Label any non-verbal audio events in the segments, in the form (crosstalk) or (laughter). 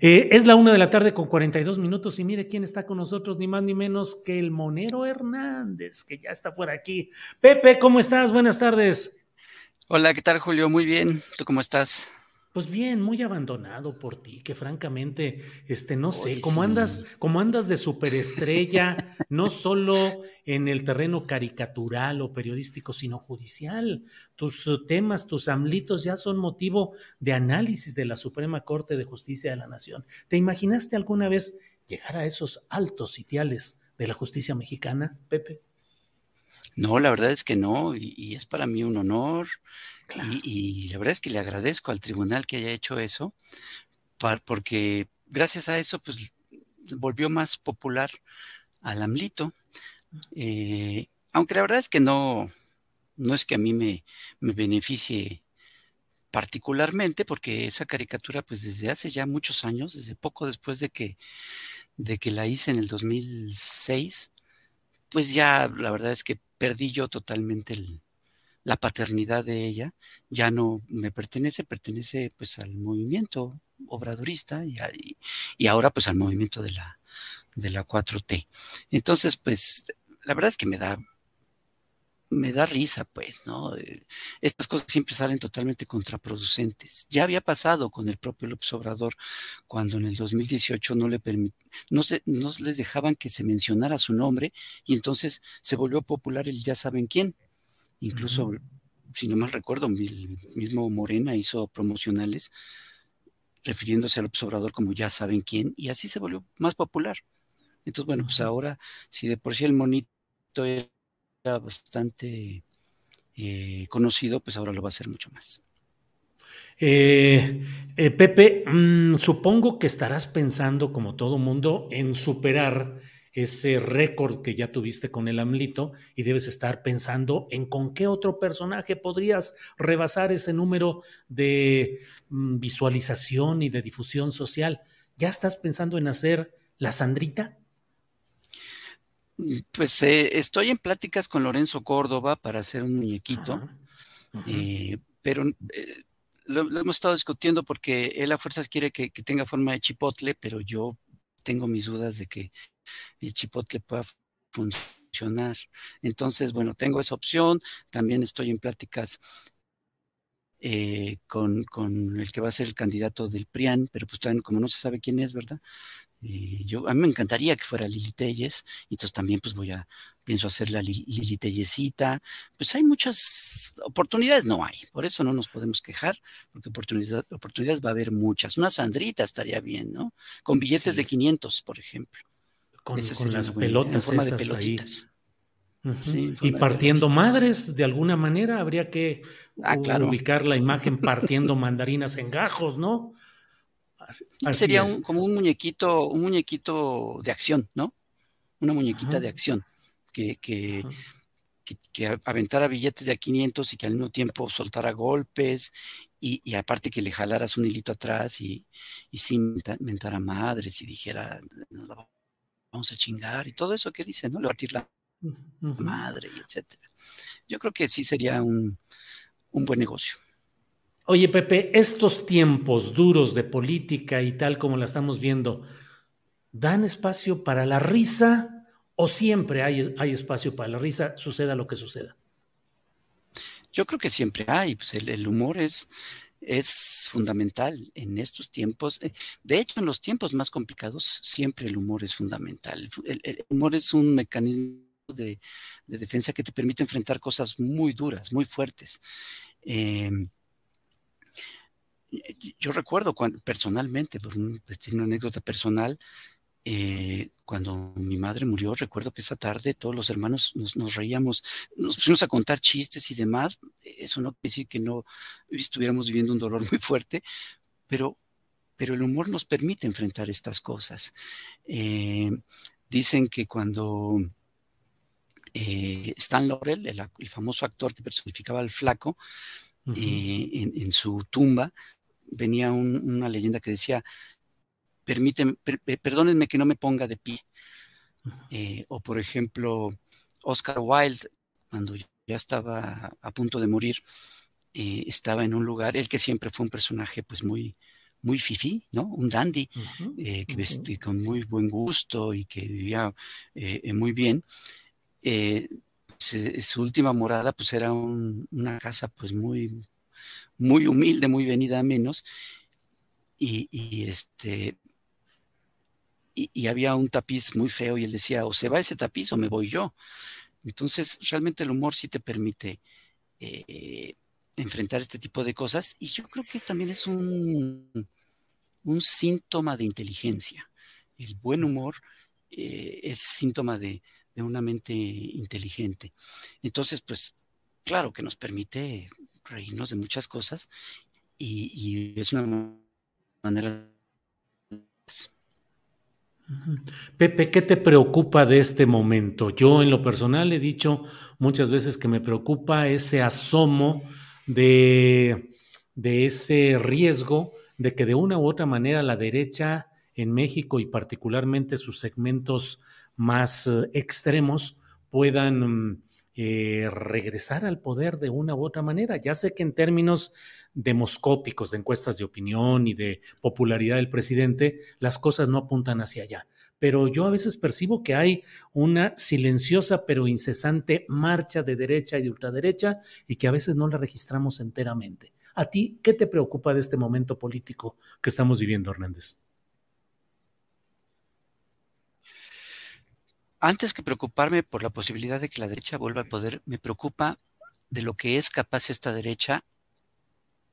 Eh, es la una de la tarde con 42 minutos y mire quién está con nosotros, ni más ni menos que el Monero Hernández, que ya está por aquí. Pepe, ¿cómo estás? Buenas tardes. Hola, ¿qué tal, Julio? Muy bien. ¿Tú cómo estás? Pues bien, muy abandonado por ti, que francamente, este, no sé, cómo andas, cómo andas de superestrella, (laughs) no solo en el terreno caricatural o periodístico, sino judicial. Tus uh, temas, tus amlitos ya son motivo de análisis de la Suprema Corte de Justicia de la Nación. ¿Te imaginaste alguna vez llegar a esos altos sitiales de la justicia mexicana, Pepe? No, la verdad es que no, y, es para mí un honor. Y, la verdad es que le agradezco al tribunal que haya hecho eso, porque gracias a eso, pues volvió más popular al AMLITO. Eh, aunque la verdad es que no, no es que a mí me, me beneficie particularmente, porque esa caricatura, pues desde hace ya muchos años, desde poco después de que, de que la hice en el 2006, pues ya la verdad es que perdí yo totalmente la paternidad de ella, ya no me pertenece, pertenece pues al movimiento obradorista y, y ahora pues al movimiento de la, de la 4T. Entonces, pues la verdad es que me da me da risa, pues, ¿no? Eh, estas cosas siempre salen totalmente contraproducentes. Ya había pasado con el propio López Obrador cuando en el 2018 no le no, se, no les dejaban que se mencionara su nombre y entonces se volvió popular el ya saben quién. Incluso, si no mal recuerdo, el mismo Morena hizo promocionales refiriéndose al Obrador como ya saben quién y así se volvió más popular. Entonces, bueno, pues ahora, si de por sí el monito bastante eh, conocido, pues ahora lo va a hacer mucho más. Eh, eh, Pepe, mm, supongo que estarás pensando, como todo mundo, en superar ese récord que ya tuviste con el AMLITO y debes estar pensando en con qué otro personaje podrías rebasar ese número de mm, visualización y de difusión social. ¿Ya estás pensando en hacer la Sandrita? Pues eh, estoy en pláticas con Lorenzo Córdoba para hacer un muñequito, eh, pero eh, lo, hemos estado discutiendo porque él a fuerzas quiere que, tenga forma de chipotle, pero yo tengo mis dudas de que el chipotle pueda funcionar. Entonces, bueno, tengo esa opción. También estoy en pláticas con, con, el que va a ser el candidato del PRIAN, pero pues también como no se sabe quién es, ¿verdad? yo, a mí me encantaría que fuera Lili Telles, entonces también pues voy a, pienso hacer la Lili. Pues hay muchas oportunidades, no hay, por eso no nos podemos quejar, porque oportunidades, oportunidades va a haber muchas. Una sandrita estaría bien, ¿no? Con billetes de 500, por ejemplo. Con, las pelotas en forma de pelotitas. y partiendo madres, de alguna manera habría que ah, ubicar la imagen partiendo mandarinas en gajos, ¿no? Sería como un muñequito, un muñequito de acción, ¿no? Una muñequita de acción que, que, aventara billetes de a 500 y que al mismo tiempo soltara golpes y, aparte que le jalaras un hilito atrás y, y sí mentara madres y dijera, vamos a chingar y todo eso que dice, ¿no? Levantar la madre y etcétera. Yo creo que sí sería un, un buen negocio. Oye, Pepe, estos tiempos duros de política y tal como la estamos viendo, ¿dan espacio para la risa o siempre hay, hay espacio para la risa, suceda lo que suceda? Yo creo que siempre hay, pues el, humor es, es fundamental en estos tiempos. Eh, de hecho, en los tiempos más complicados, siempre el humor es fundamental. El, humor es un mecanismo de, defensa que te permite enfrentar cosas muy duras, muy fuertes. Em, yo recuerdo personalmente, por pues, una anécdota personal, eh, cuando mi madre murió, recuerdo que esa tarde todos los hermanos nos, reíamos, nos pusimos a contar chistes y demás. Eso no quiere decir que no estuviéramos viviendo un dolor (laughs) muy fuerte, pero, pero el humor nos permite enfrentar estas cosas. Eh, dicen que cuando eh, Stan Laurel, el, famoso actor que personificaba al flaco, en, su tumba venía una leyenda que decía, permíteme, perdónenme que no me ponga de pie. Eh, o por ejemplo, Oscar Wilde, cuando ya estaba a punto de morir, eh, estaba en un lugar, él que siempre fue un personaje pues muy, muy fifi, ¿no? Un dandy, eh, que vestía con muy buen gusto y que vivía muy bien. su última morada pues era una casa pues muy, muy humilde, muy venida a menos. Y, y, este y, había un tapiz muy feo y él decía, o se va ese tapiz o me voy yo. Entonces, realmente el humor sí te permite eh, enfrentar este tipo de cosas y yo creo que también es un, síntoma de inteligencia. El buen humor eh, es síntoma de, una mente inteligente. Entonces, pues, claro que nos permite reírnos de muchas cosas y, y es una manera Pepe, ¿qué te preocupa de este momento? Yo en lo personal he dicho muchas veces que me preocupa ese asomo de, ese riesgo de que de una u otra manera la derecha en México y particularmente sus segmentos más eh, extremos puedan mm, eh, regresar al poder de una u otra manera. Ya sé que en términos demoscópicos de encuestas de opinión y de popularidad del presidente, las cosas no apuntan hacia allá. Pero yo a veces percibo que hay una silenciosa pero incesante marcha de derecha y de ultraderecha y que a veces no la registramos enteramente. ¿A ti qué te preocupa de este momento político que estamos viviendo, Hernández? Antes que preocuparme por la posibilidad de que la derecha vuelva al poder, me preocupa de lo que es capaz esta derecha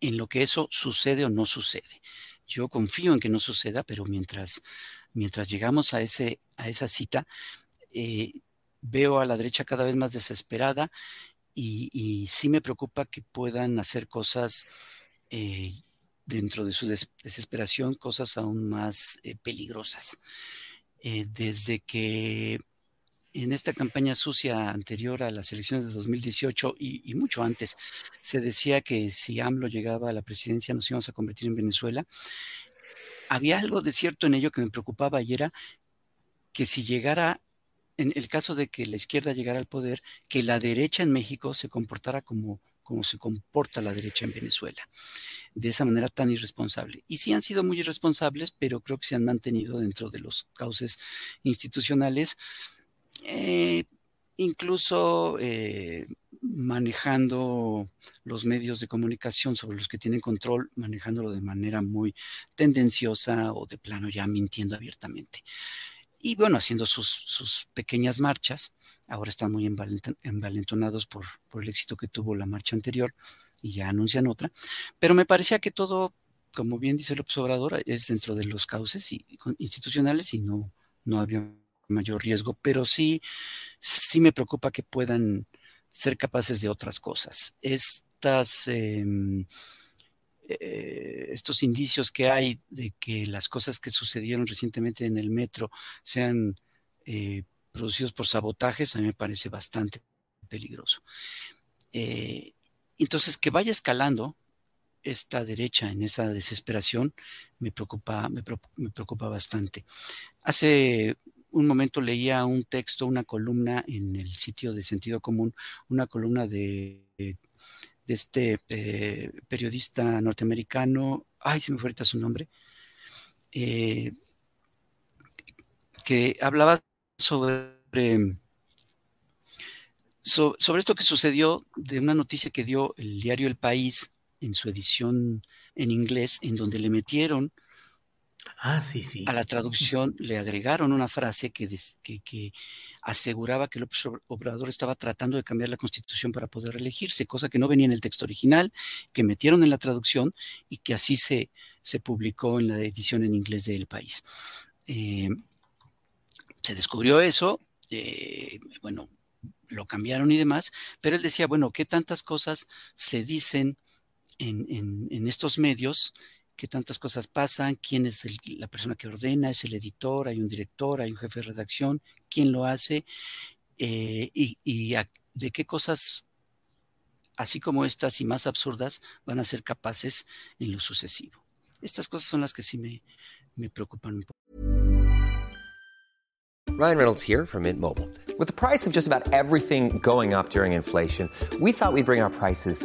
en lo que eso sucede o no sucede. Yo confío en que no suceda, pero mientras, mientras llegamos a, ese, a esa cita, eh, veo a la derecha cada vez más desesperada y, sí me preocupa que puedan hacer cosas eh, dentro de su desesperación, cosas aún más eh, peligrosas. desde que en esta campaña sucia anterior a las elecciones de 2018 y, mucho antes, se decía que si AMLO llegaba a la presidencia nos íbamos a convertir en Venezuela. Había algo de cierto en ello que me preocupaba y era que si llegara, en el caso de que la izquierda llegara al poder, que la derecha en México se comportara como, como se comporta la derecha en Venezuela, de esa manera tan irresponsable. Y sí han sido muy irresponsables, pero creo que se han mantenido dentro de los cauces institucionales eh, incluso eh, manejando los medios de comunicación sobre los que tienen control, manejándolo de manera muy tendenciosa o de plano ya mintiendo abiertamente. Y bueno, haciendo sus, pequeñas marchas, ahora están muy envalentonados por, por el éxito que tuvo la marcha anterior y ya anuncian otra, pero me parecía que todo, como bien dice el observador, es dentro de los cauces institucionales y no, no había mayor riesgo, pero sí, sí me preocupa que puedan ser capaces de otras cosas. Estas, em, eh, estos indicios que hay de que las cosas que sucedieron recientemente en el metro sean eh, producidos por sabotajes, a mí me parece bastante peligroso. Eh, entonces, que vaya escalando esta derecha en esa desesperación me preocupa, me preocupa bastante. Hace un momento leía un texto, una columna en el sitio de Sentido Común, una columna de, de este eh, periodista norteamericano, ay, se me fue ahorita su nombre, eh, que hablaba sobre, sobre esto que sucedió de una noticia que dio el diario El País en su edición en inglés, en donde le metieron Ah, sí. A la traducción le agregaron una frase que, que, aseguraba que López Obrador estaba tratando de cambiar la constitución para poder elegirse, cosa que no venía en el texto original, que metieron en la traducción y que así se, publicó en la edición en inglés de El País. Eh, se descubrió eso, eh, bueno, lo cambiaron y demás, pero él decía, bueno, ¿qué tantas cosas se dicen en, en estos medios? Qué tantas cosas pasan, quién es la persona que ordena, es el editor, hay un director, hay un jefe de redacción, quién lo hace eh, y, de qué cosas, así como estas y más absurdas, van a ser capaces en lo sucesivo. Estas cosas son las que sí me, me preocupan un poco. Ryan Reynolds here from Mint Mobile. With the price of just about everything going up during inflation, we thought we'd bring our prices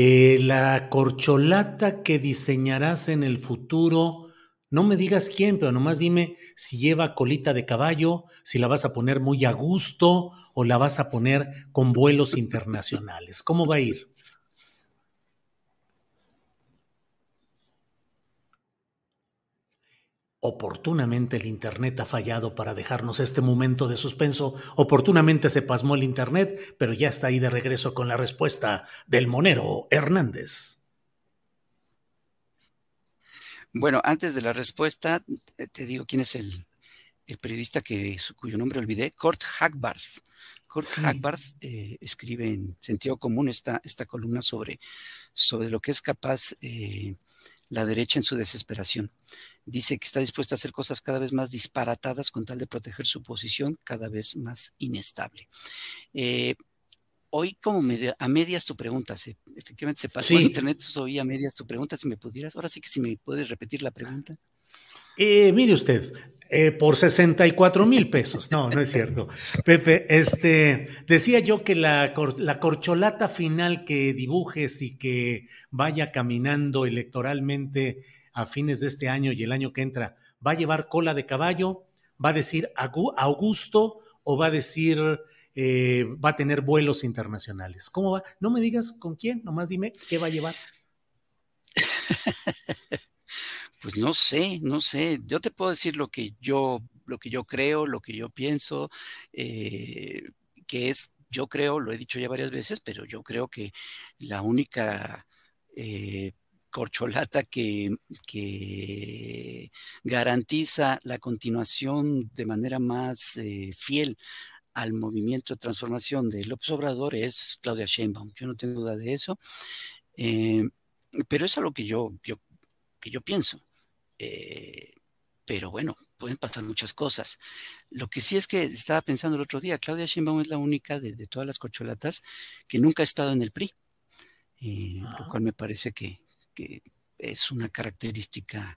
Eh, la corcholata que diseñarás en el futuro, no me digas quién, pero nomás dime si lleva colita de caballo, si la vas a poner muy a gusto o la vas a poner con vuelos (laughs) internacionales. ¿Cómo va a ir? Oportunamente el Internet ha fallado para dejarnos este momento de suspenso. Oportunamente se pasmó el Internet, pero ya está ahí de regreso con la respuesta del monero Hernández. Bueno, antes de la respuesta, te digo quién es el, periodista que, cuyo nombre olvidé, Kurt Hackbarth. Kurt Hackbarth eh, escribe en Sentido Común esta, esta columna sobre, sobre lo que es capaz eh, la derecha en su desesperación dice que está dispuesta a hacer cosas cada vez más disparatadas con tal de proteger su posición cada vez más inestable. Eh, hoy como a medias tu pregunta, efectivamente se pasó en internet, hoy a medias tu pregunta, si me pudieras, ahora sí que si me puedes repetir la pregunta. Eh, mire usted, eh, por 64 mil pesos. No, no es cierto. Pepe, este, decía yo que la, la, corcholata final que dibujes y que vaya caminando electoralmente a fines de este año y el año que entra, ¿va a llevar cola de caballo? ¿Va a decir Augusto o va a decir, eh, va a tener vuelos internacionales? ¿Cómo va? No me digas con quién, nomás dime qué va a llevar. (laughs) Pues no sé, no sé. Yo te puedo decir lo que yo, lo que yo creo, lo que yo pienso, eh, que es, yo creo, lo he dicho ya varias veces, pero yo creo que la única eh, corcholata que, garantiza la continuación de manera más eh, fiel al movimiento de transformación de López Obrador es Claudia Sheinbaum. Yo no tengo duda de eso. Eh, pero es algo que yo, que yo pienso. Eh, pero bueno, pueden pasar muchas cosas. Lo que sí es que estaba pensando el otro día, Claudia Sheinbaum es la única de, todas las corcholatas que nunca ha estado en el PRI, lo ah. cual me parece que, que es una característica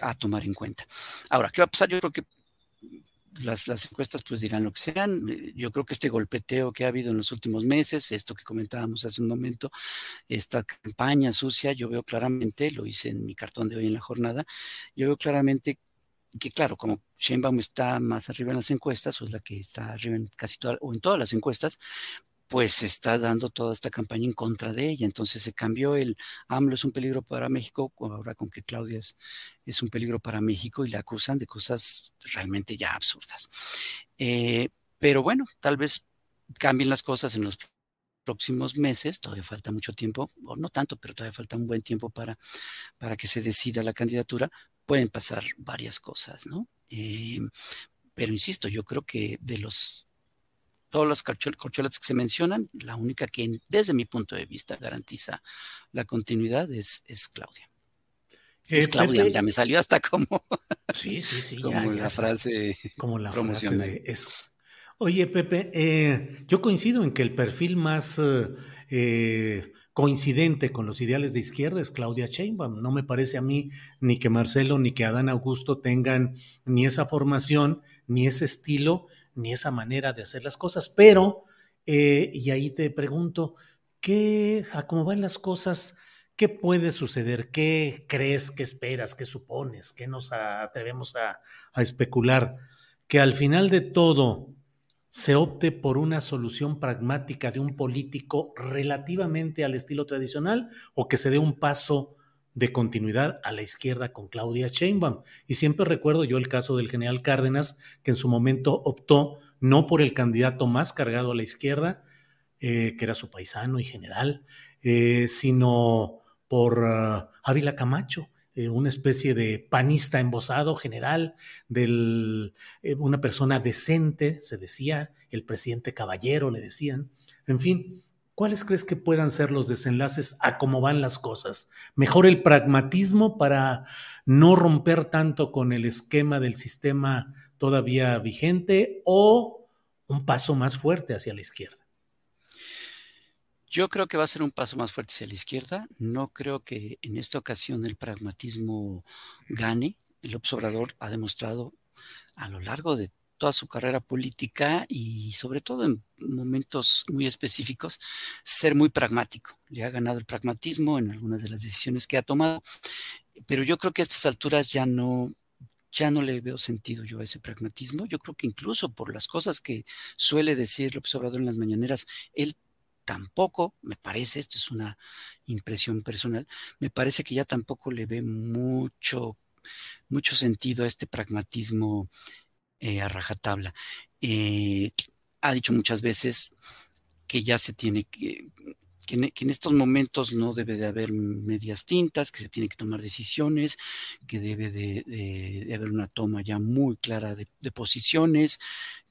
a tomar en cuenta. Ahora, ¿qué va a pasar? Yo creo que las, encuestas pues dirán lo que sean. Yo creo que este golpeteo que ha habido en los últimos meses, esto que comentábamos hace un momento, esta campaña sucia, yo veo claramente, lo hice en mi cartón de hoy en la jornada, yo veo claramente que claro, como Sheinbaum está más arriba en las encuestas, o es la que está arriba en casi todas, o en todas las encuestas, pues está dando toda esta campaña en contra de ella. Entonces se cambió el AMLO es un peligro para México, ahora con que Claudia es, es un peligro para México y la acusan de cosas realmente ya absurdas. Eh, pero bueno, tal vez cambien las cosas en los próximos meses, todavía falta mucho tiempo, o no tanto, pero todavía falta un buen tiempo para, para que se decida la candidatura, pueden pasar varias cosas, ¿no? Eh, pero insisto, yo creo que de los todas las corcholatas que se mencionan, la única que desde mi punto de vista garantiza la continuidad es, es Claudia. Eh, es Claudia, ya me salió hasta como, (laughs) sí, sí, sí, como la frase como la frase de es. Oye, Pepe, eh, yo coincido en que el perfil más eh, coincidente con los ideales de izquierda es Claudia Sheinbaum. No me parece a mí ni que Marcelo ni que Adán Augusto tengan ni esa formación ni ese estilo ni esa manera de hacer las cosas, pero, eh, y ahí te pregunto, ¿qué, cómo van las cosas, qué puede suceder? ¿Qué crees, qué esperas, qué supones, qué nos atrevemos a, a especular? Que al final de todo se opte por una solución pragmática de un político relativamente al estilo tradicional o que se dé un paso de continuidad a la izquierda con Claudia Sheinbaum. Y siempre recuerdo yo el caso del general Cárdenas, que en su momento optó no por el candidato más cargado a la izquierda, eh, que era su paisano y general, eh, sino por ah, Ávila Camacho, eh, una especie de panista embosado general, de una persona decente, se decía, el presidente caballero, le decían. En fin, ¿Cuáles crees que puedan ser los desenlaces a cómo van las cosas? ¿Mejor el pragmatismo para no romper tanto con el esquema del sistema todavía vigente o un paso más fuerte hacia la izquierda? Yo creo que va a ser un paso más fuerte hacia la izquierda. No creo que en esta ocasión el pragmatismo gane. El observador ha demostrado a lo largo de toda su carrera política y sobre todo en momentos muy específicos, ser muy pragmático. Le ha ganado el pragmatismo en algunas de las decisiones que ha tomado, pero yo creo que a estas alturas ya no, ya no le veo sentido yo a ese pragmatismo. Yo creo que incluso por las cosas que suele decir López Obrador en las mañaneras, él tampoco, me parece, esto es una impresión personal, me parece que ya tampoco le ve mucho, mucho sentido a este pragmatismo eh, a rajatabla. Eh, ha dicho muchas veces que ya se tiene que, que en, estos momentos no debe de haber medias tintas, que se tiene que tomar decisiones, que debe de, haber una toma ya muy clara de, posiciones,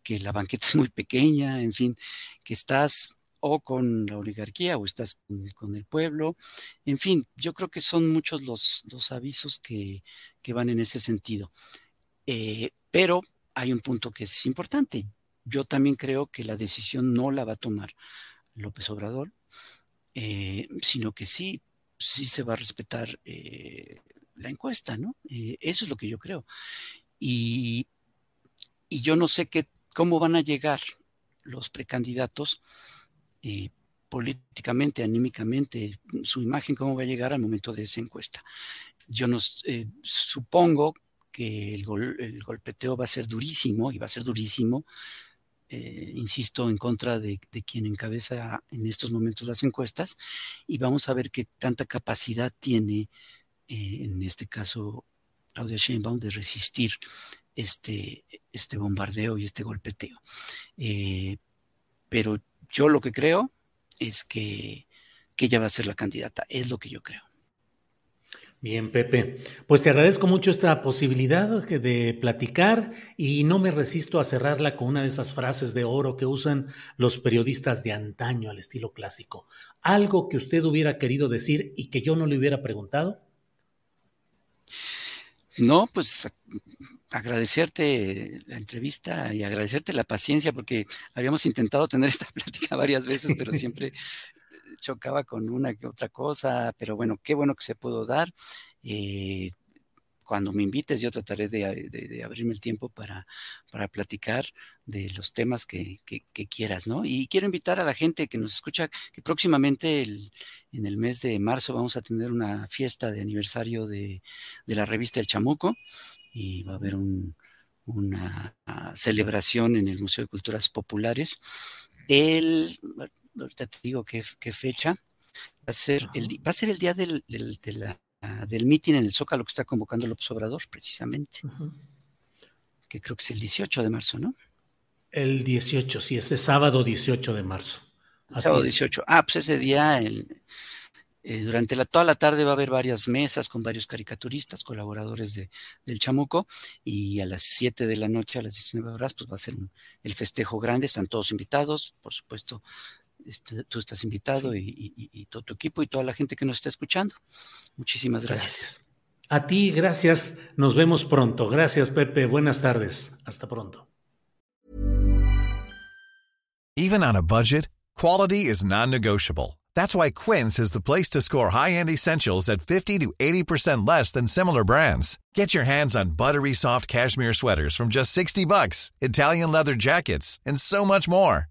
que la banqueta (laughs) es muy pequeña, en fin, que estás o con la oligarquía o estás con, el pueblo. En fin, yo creo que son muchos los, los avisos que, que, van en ese sentido. Eh, pero hay un punto que es importante. Yo también creo que la decisión no la va a tomar López Obrador, eh, sino que sí, sí se va a respetar eh, la encuesta, ¿no? Eh, eso es lo que yo creo. Y, yo no sé qué, cómo van a llegar los precandidatos políticamente, anímicamente, su imagen, cómo va a llegar al momento de esa encuesta. Yo no supongo que el, golpeteo va a ser durísimo y va a ser durísimo, eh, insisto, en contra de, quien encabeza en estos momentos las encuestas y vamos a ver qué tanta capacidad tiene, eh, en este caso, Claudia Sheinbaum, de resistir este, este bombardeo y este golpeteo. Eh, pero yo lo que creo es que, que ella va a ser la candidata, es lo que yo creo. Bien, Pepe. Pues te agradezco mucho esta posibilidad de platicar y no me resisto a cerrarla con una de esas frases de oro que usan los periodistas de antaño al estilo clásico. ¿Algo que usted hubiera querido decir y que yo no le hubiera preguntado? No, pues agradecerte la entrevista y agradecerte la paciencia porque habíamos intentado tener esta (laughs) plática varias veces, pero siempre chocaba con una que otra cosa, pero bueno, qué bueno que se pudo dar. Eh, cuando me invites, yo trataré de, abrirme el tiempo para, para, platicar de los temas que, quieras, ¿no? Y quiero invitar a la gente que nos escucha que próximamente en el mes de marzo vamos a tener una fiesta de aniversario de, la revista El Chamuco y va a haber una celebración en el Museo de Culturas Populares. El, ahorita te digo qué, fecha. Va a ser el, va a ser el día del, del, del meeting en el Zócalo que está convocando López Obrador, precisamente. Que creo que es el 18 de marzo, ¿no? El 18, sí, ese sábado 18 de marzo. sábado 18. Ah, pues ese día, el, eh, durante la, toda la tarde va a haber varias mesas con varios caricaturistas, colaboradores de, del Chamuco, y a las 7 de la noche, a las 19 horas, pues va a ser el festejo grande, están todos invitados, por supuesto, este, tú estás invitado y, todo tu equipo y toda la gente que nos está escuchando. Muchísimas gracias. A ti, gracias. Nos vemos pronto. Gracias, Pepe. Buenas tardes. Hasta pronto. Even on a budget, quality is non-negotiable. That's why Quince is the place to score high-end essentials at 50 to 80% less than similar brands. Get your hands on buttery soft cashmere sweaters from just 60 bucks, Italian leather jackets, and so much more.